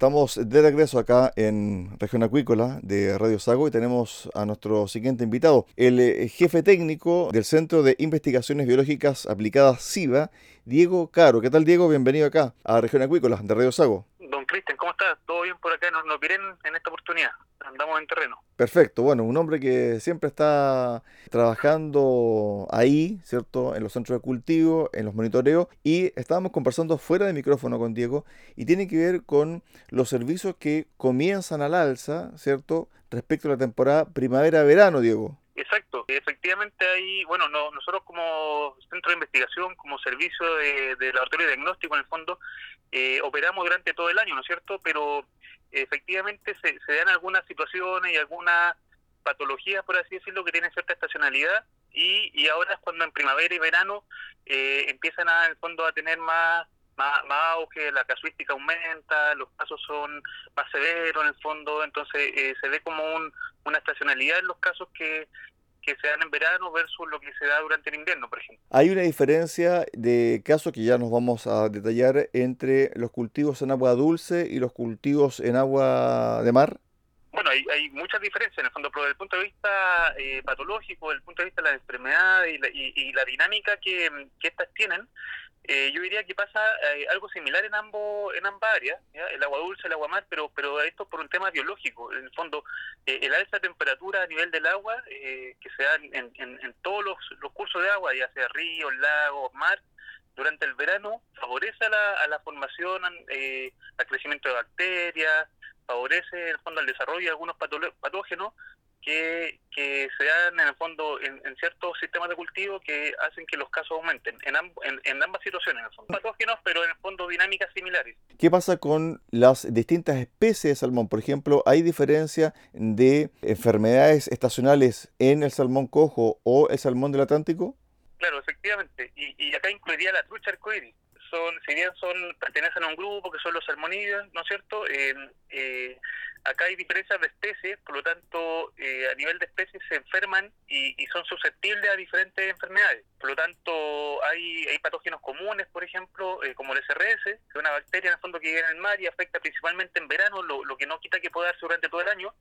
Estamos de regreso acá en Región Acuícola de Radio Sago y tenemos a nuestro siguiente invitado, el eh, jefe técnico del Centro de Investigaciones Biológicas Aplicadas SIVA, Diego Caro. ¿Qué tal, Diego? Bienvenido acá a Región Acuícola de Radio Sago. Don Cristian, ¿Todo bien por acá? Nos, nos en esta oportunidad. Andamos en terreno. Perfecto. Bueno, un hombre que siempre está trabajando ahí, ¿cierto? En los centros de cultivo, en los monitoreos. Y estábamos conversando fuera de micrófono con Diego y tiene que ver con los servicios que comienzan al alza, ¿cierto? Respecto a la temporada primavera-verano, Diego. Exacto, efectivamente hay, bueno, nosotros como centro de investigación, como servicio de, de laboratorio de diagnóstico en el fondo, eh, operamos durante todo el año, ¿no es cierto? Pero efectivamente se, se dan algunas situaciones y algunas patologías, por así decirlo, que tienen cierta estacionalidad y, y ahora es cuando en primavera y verano eh, empiezan a, en el fondo a tener más, más, más, auge, la casuística aumenta, los casos son más severos en el fondo, entonces eh, se ve como un, una estacionalidad en los casos que, que se dan en verano versus lo que se da durante el invierno, por ejemplo. Hay una diferencia de casos que ya nos vamos a detallar entre los cultivos en agua dulce y los cultivos en agua de mar. Bueno, hay, hay muchas diferencias en el fondo, pero desde el punto de vista eh, patológico, desde el punto de vista de las enfermedades y la, y, y la dinámica que, que estas tienen, eh, yo diría que pasa eh, algo similar en ambos en ambas áreas, el agua dulce, el agua mar, pero pero esto por un tema biológico. En el fondo, eh, el alza temperatura a nivel del agua, eh, que se da en, en, todos los, los, cursos de agua, ya sea ríos, lagos, mar, durante el verano, favorece a la, a la formación, eh, al crecimiento de bacterias, favorece en el fondo el desarrollo de algunos patógenos que, que se dan en el fondo en, en, ciertos sistemas de cultivo que hacen que los casos aumenten en, amb en, en, ambas situaciones, en el fondo. patógenos, pero en el fondo dinámicas similares. ¿Qué pasa con las distintas especies de salmón? Por ejemplo, ¿hay diferencia de enfermedades estacionales en el salmón cojo o el salmón del Atlántico? Claro, efectivamente. Y, y acá incluiría la trucha arcoíris. Son, si bien son pertenecen a un grupo que son los salmonídeos, ¿no es cierto? Eh, eh, acá hay diferencias de especies, por lo tanto, eh, a nivel de especies se enferman y, son susceptibles a diferentes enfermedades. Por lo tanto, hay, hay patógenos comunes, por ejemplo, como el SRS, que es una bacteria en el fondo que vive en el mar y afecta principalmente en verano, lo, lo que no quita que pueda darse durante todo el año.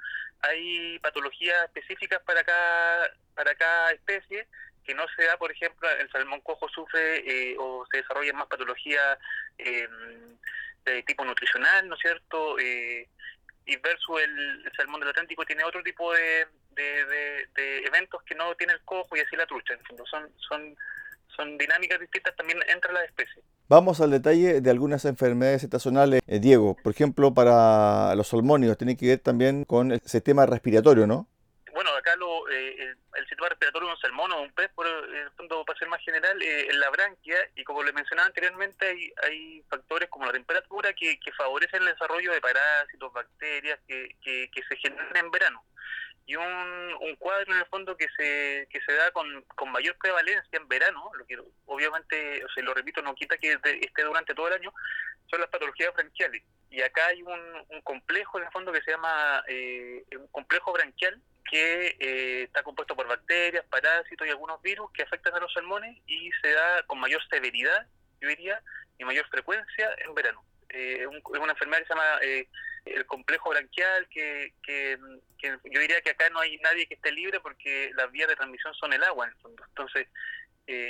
Hay patologías específicas para cada, para cada especie que no se da, por ejemplo, el salmón cojo sufre eh, o se desarrolla más patología em, de tipo nutricional, ¿no es cierto? Eh, y versus el, salmón del Atlántico tiene otro tipo de, de, eventos que no tiene el cojo y así la trucha. En fondo, son, son, son dinámicas distintas también entre las especies. Vamos al detalle de algunas enfermedades estacionales, eh, Diego. Por ejemplo, para los salmónidos tiene que ver también con el sistema respiratorio, ¿no? Sistema respiratorio de un salmón o un pez, por el fondo, para ser más general, eh, en la branquia, y como le mencionaba anteriormente, hay, hay factores como la temperatura que, que favorecen el desarrollo de parásitos, bacterias que, que, se generan en verano. Y un, un, cuadro en el fondo que se, que se da con, con mayor prevalencia en verano, lo que obviamente, o sea, lo repito, no quita que esté durante todo el año, son las patologías branquiales. Y acá hay un, un complejo en el fondo que se llama eh, un complejo branquial, que eh, está compuesto por bacterias, parásitos y algunos virus que afectan a los salmones y se da con mayor severidad, yo diría, y mayor frecuencia en verano. Eh, es una enfermedad que se llama eh, el complejo branquial, que, que, yo diría que acá no hay nadie que esté libre porque las vías de transmisión son el agua, en el fondo. Entonces,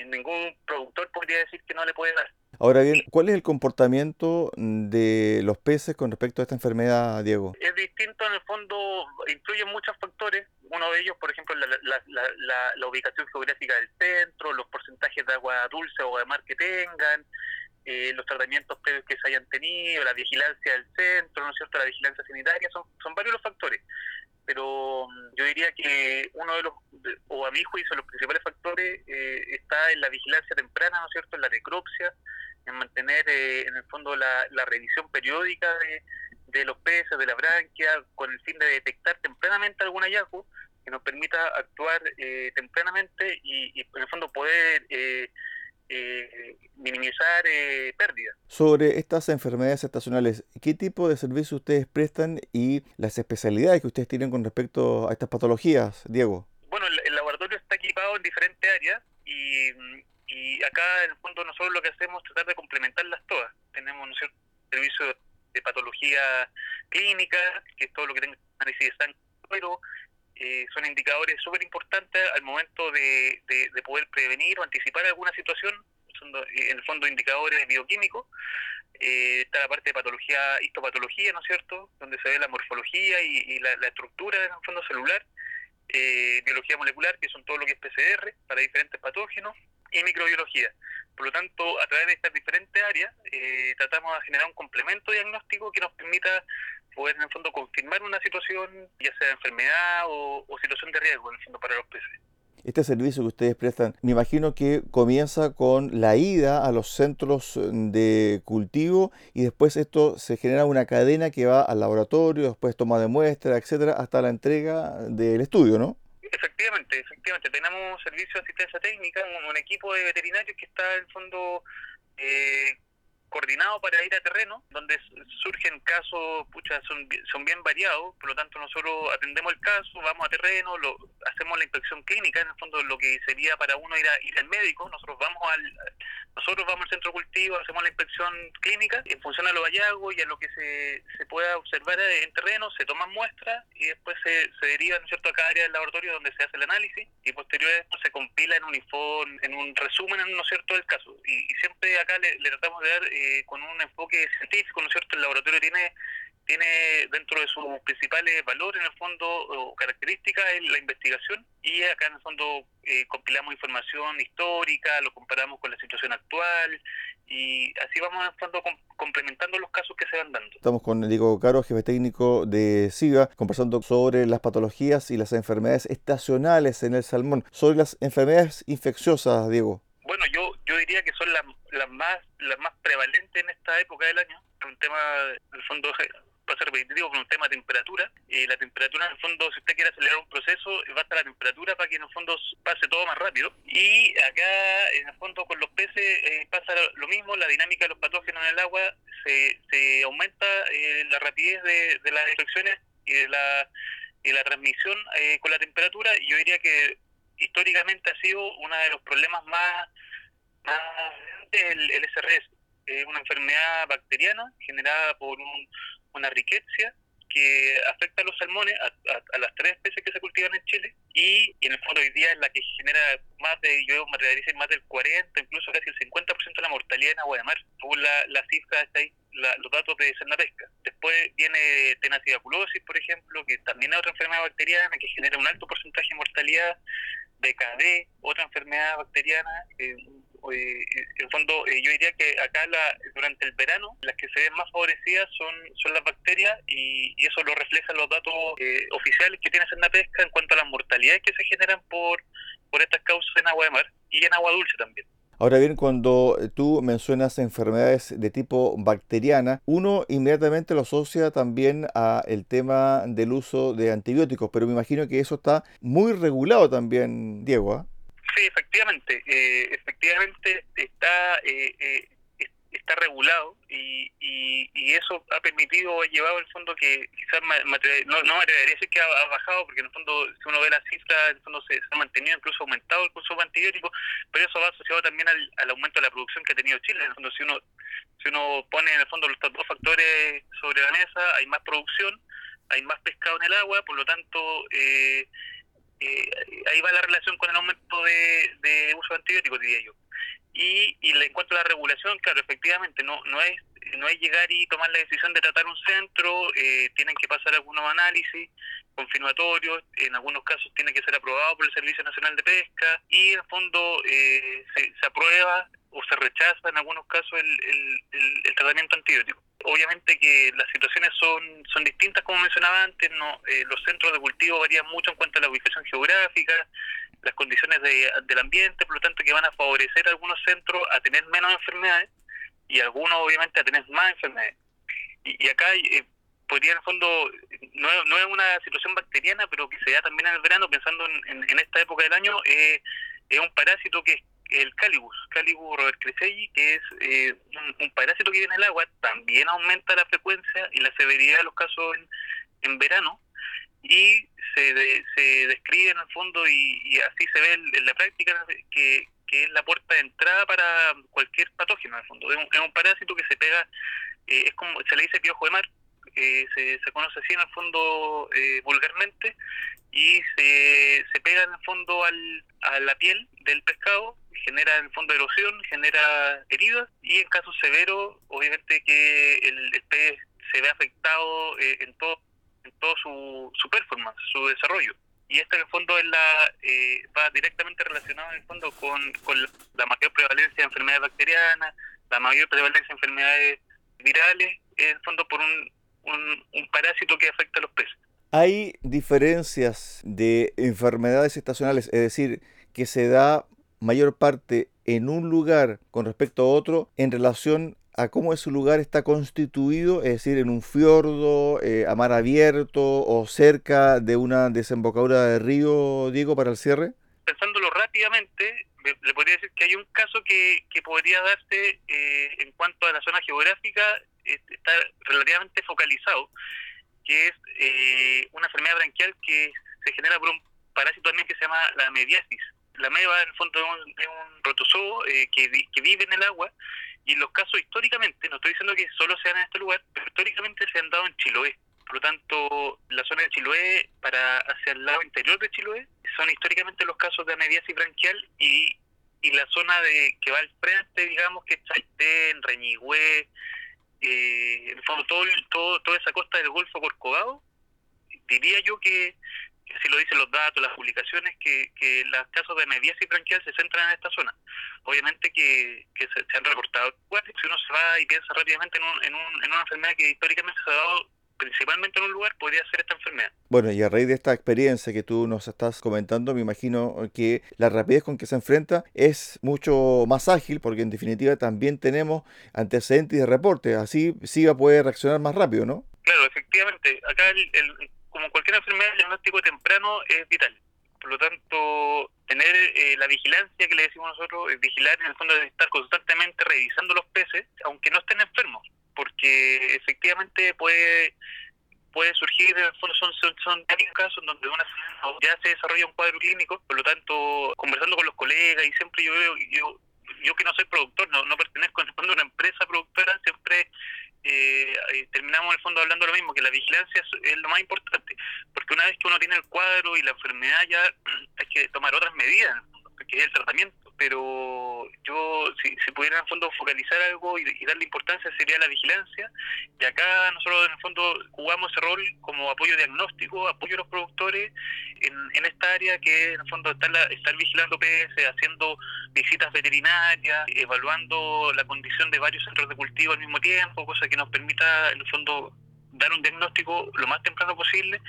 ningún productor podría decir que no le puede dar. Ahora bien, ¿cuál es el comportamiento de los peces con respecto a esta enfermedad, Diego? Es distinto en el fondo, influyen muchos factores. Uno de ellos, por ejemplo, la, la, ubicación geográfica del centro, los porcentajes de agua dulce o de mar que tengan, eh, los tratamientos previos que se hayan tenido, la vigilancia del centro, ¿no es cierto?, la vigilancia sanitaria, son, son varios los factores. Pero mm, yo diría que uno de los, o a mi juicio, los principales factores eh, está en la vigilancia temprana, ¿no es cierto?, en la necropsia, en mantener eh, en el fondo la, revisión periódica de, de, los peces, de la branquia, con el fin de detectar tempranamente algún hallazgo que nos permita actuar eh, tempranamente y, en el fondo poder eh, minimizar pérdidas. Sobre estas enfermedades estacionales, ¿qué tipo de servicios ustedes prestan y las especialidades que ustedes tienen con respecto a estas patologías, Diego? Bueno, el laboratorio está equipado en diferentes áreas y y acá, en el fondo, nosotros lo que hacemos es tratar de complementarlas todas. Tenemos un servicio de patología clínica, que es todo lo que tenga análisis de sangre, pero eh, son indicadores súper importantes al momento de, de, poder prevenir o anticipar alguna situación. Son, en el fondo, indicadores bioquímicos. Eh, está la parte de patología, histopatología, ¿no es cierto?, donde se ve la morfología y, la, estructura del fondo celular. Eh, biología molecular, que son todo lo que es PCR para diferentes patógenos, y microbiología. Por lo tanto, a través de estas diferentes áreas, eh, tratamos de generar un complemento diagnóstico que nos permita poder, en el fondo, confirmar una situación, ya sea enfermedad o, situación de riesgo, en el fondo, para los peces. Este servicio que ustedes prestan, me imagino que comienza con la ida a los centros de cultivo y después esto se genera una cadena que va al laboratorio, después toma de muestra, etcétera, hasta la entrega del estudio, ¿no? Efectivamente, efectivamente. Tenemos un servicio de asistencia técnica, un, equipo de veterinarios que está en fondo eh, coordinado para ir a terreno, donde surgen casos, pucha, son, son bien variados, por lo tanto nosotros atendemos el caso, vamos a terreno, lo, hacemos la inspección clínica, en el fondo lo que sería para uno ir, a, ir al médico, nosotros vamos al nosotros vamos al centro cultivo, hacemos la inspección clínica, en función a los hallazgos y a lo que se, se pueda observar en terreno, se toman muestras y después se, se deriva ¿no cierto? a cada área del laboratorio donde se hace el análisis y posterior a esto se compila en un informe, en un resumen, ¿no cierto?, del caso. Y, siempre acá le, le tratamos de dar eh, con un enfoque científico, ¿no es cierto? El laboratorio tiene tiene dentro de sus principales valores, en el fondo, o características, la investigación. Y acá, en el fondo, eh, compilamos información histórica, lo comparamos con la situación actual, y así vamos, fondo, complementando los casos que se van dando. Estamos con Diego Caro, jefe técnico de SIGA, conversando sobre las patologías y las enfermedades estacionales en el salmón. Sobre las enfermedades infecciosas, Diego. Bueno, yo, yo diría que son las, las, más, las más prevalentes en esta época del año. Un tema, en el fondo, va a ser repetitivo por un tema de temperatura. Eh, la temperatura, en el fondo, si usted quiere acelerar un proceso, basta la temperatura para que en el fondo pase todo más rápido. Y acá, en el fondo, con los peces eh, pasa lo mismo, la dinámica de los patógenos en el agua se, se aumenta eh, la rapidez de, de, las infecciones y de la, y la transmisión con la temperatura. Y yo diría que históricamente ha sido uno de los problemas más el, el SRS es una enfermedad bacteriana generada por un, una riqueza que afecta a los salmones, a, las tres especies que se cultivan en Chile, y, en el fondo hoy día es la que genera más de, yo me más del 40, incluso casi el 50% de la mortalidad en agua de mar, según la, la cifra, la, los datos de Pesca. Después viene tenacidaculosis, por ejemplo, que también es otra enfermedad bacteriana que genera un alto porcentaje de mortalidad, BKD, otra enfermedad bacteriana, eh, eh, en fondo eh, yo diría que acá la, durante el verano las que se ven más favorecidas son, son las bacterias y, eso lo reflejan los datos eh, oficiales que tiene pesca en cuanto a las mortalidades que se generan por, por estas causas en agua de mar y en agua dulce también. Ahora bien, cuando tú mencionas enfermedades de tipo bacteriana, uno inmediatamente lo asocia también a el tema del uso de antibióticos, pero me imagino que eso está muy regulado también, Diego. ¿ah? Efectivamente, eh, efectivamente está eh, eh, está regulado y, y, eso ha permitido, ha llevado el fondo que quizás no, no me atrevería a decir que ha, bajado, porque en el fondo, si uno ve las cifras, en el fondo se, ha mantenido, incluso aumentado el consumo de antibióticos, pero eso va asociado también al, al, aumento de la producción que ha tenido Chile. En el fondo, si uno, si uno pone en el fondo los dos factores sobre la mesa, hay más producción, hay más pescado en el agua, por lo tanto, eh, eh, ahí va la relación con el aumento de, uso de antibióticos, diría yo. Y, y en cuanto a la regulación, claro, efectivamente, no, no, es, no es llegar y tomar la decisión de tratar un centro, eh, tienen que pasar algunos análisis confirmatorios, en algunos casos tiene que ser aprobado por el Servicio Nacional de Pesca y en fondo eh, se, aprueba o se rechaza en algunos casos el, el, tratamiento antibiótico. Obviamente que las situaciones son, son distintas, como mencionaba antes, no eh, los centros de cultivo varían mucho en cuanto a la ubicación geográfica, las condiciones de, del ambiente, por lo tanto que van a favorecer a algunos centros a tener menos enfermedades y algunos obviamente a tener más enfermedades. Y, y acá eh, podría en el fondo, no, no, es una situación bacteriana, pero que se da también en el verano, pensando en, en, esta época del año, eh, es un parásito que el Calibus, Calibus rovercresselli, que es eh, un, parásito que viene en el agua, también aumenta la frecuencia y la severidad de los casos en, en verano y se, se describe en el fondo y, así se ve en, la práctica que, que, es la puerta de entrada para cualquier patógeno en el fondo. Es un, parásito que se pega, eh, es como se le dice piojo de mar, eh, se, conoce así en el fondo eh, vulgarmente y se, se pega en el fondo al, a la piel del pescado, genera en el fondo erosión, genera heridas y en casos severos obviamente que el, pez se ve afectado en todo todo su, su performance, su desarrollo. Y esto en el fondo es la, eh, va directamente relacionado en el fondo con, con la mayor prevalencia de enfermedades bacterianas, la mayor prevalencia de enfermedades virales, en el fondo por un, un, un parásito que afecta a los peces. ¿Hay diferencias de enfermedades estacionales, es decir, que se da mayor parte en un lugar con respecto a otro en relación a cómo ese lugar está constituido, es decir, en un fiordo, eh, a mar abierto o cerca de una desembocadura de río, Diego, para el cierre? Pensándolo rápidamente, le podría decir que hay un caso que, que podría darse eh, en cuanto a la zona geográfica, está relativamente focalizado, que es eh, una enfermedad branquial que se genera por un parásito también que se llama la mediasis. La meva, en el fondo, es un, un protozoo que, que vive en el agua y los casos históricamente, no estoy diciendo que solo sean en este lugar, pero históricamente se han dado en Chiloé. Por lo tanto, la zona de Chiloé para hacia el lado interior de Chiloé son históricamente los casos de anediasis branquial y, y la zona de que va al frente, digamos, que es Chaitén, Reñigüe, eh, en fondo todo, todo, toda esa costa del Golfo Corcovado, diría yo que si lo dicen los datos, las publicaciones, que, que los casos de mediasis branquial se centran en esta zona. Obviamente que, que se, han reportado si uno se va y piensa rápidamente en, un, en, un, en una enfermedad que históricamente se ha dado principalmente en un lugar, podría ser esta enfermedad. Bueno, y a raíz de esta experiencia que tú nos estás comentando, me imagino que la rapidez con que se enfrenta es mucho más ágil, porque en definitiva también tenemos antecedentes de reporte, así sí va a poder reaccionar más rápido, ¿no? Claro, efectivamente acá como cualquier enfermedad, el diagnóstico temprano es vital. Por lo tanto, tener eh, la vigilancia que le decimos nosotros, vigilar en el fondo de estar constantemente revisando los peces, aunque no estén enfermos, porque efectivamente puede puede surgir, son, son, son casos donde una ya se desarrolla un cuadro clínico, por lo tanto, conversando con los colegas y siempre yo veo, yo, yo que no soy productor, no, no pertenezco en el a una empresa productora, siempre eh, eh, terminamos en el fondo hablando lo mismo, que la vigilancia es, lo más importante, porque una vez que uno tiene el cuadro y la enfermedad ya hay que tomar otras medidas, que es el tratamiento, pero yo si, si pudiera en el fondo focalizar algo y, darle importancia sería la vigilancia, y acá nosotros en el fondo jugamos ese rol como apoyo diagnóstico, apoyo a los productores en, en esta área que en el fondo estar, estar vigilando PS, haciendo visitas veterinarias, evaluando la condición de varios centros de cultivo al mismo tiempo, cosa que nos permita en el fondo dar un diagnóstico lo más temprano posible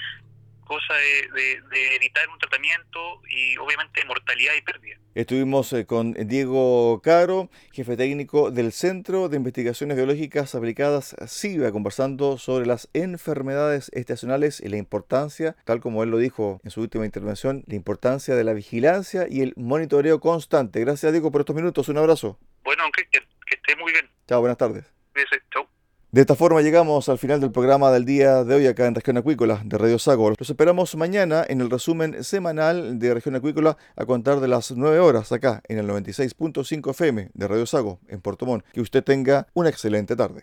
cosa de, evitar un tratamiento y obviamente mortalidad y pérdida. Estuvimos eh, con Diego Caro, jefe técnico del Centro de Investigaciones Biológicas Aplicadas SIVA, conversando sobre las enfermedades estacionales y la importancia, tal como él lo dijo en su última intervención, la importancia de la vigilancia y el monitoreo constante. Gracias Diego por estos minutos, un abrazo. Bueno, que, que esté muy bien. Chao, buenas tardes. Chao. De esta forma llegamos al final del programa del día de hoy acá en Región Acuícola de Radio Sago. Los esperamos mañana en el resumen semanal de Región Acuícola a contar de las 9 horas acá en el 96.5 FM de Radio Sago en Puerto Montt. Que usted tenga una excelente tarde.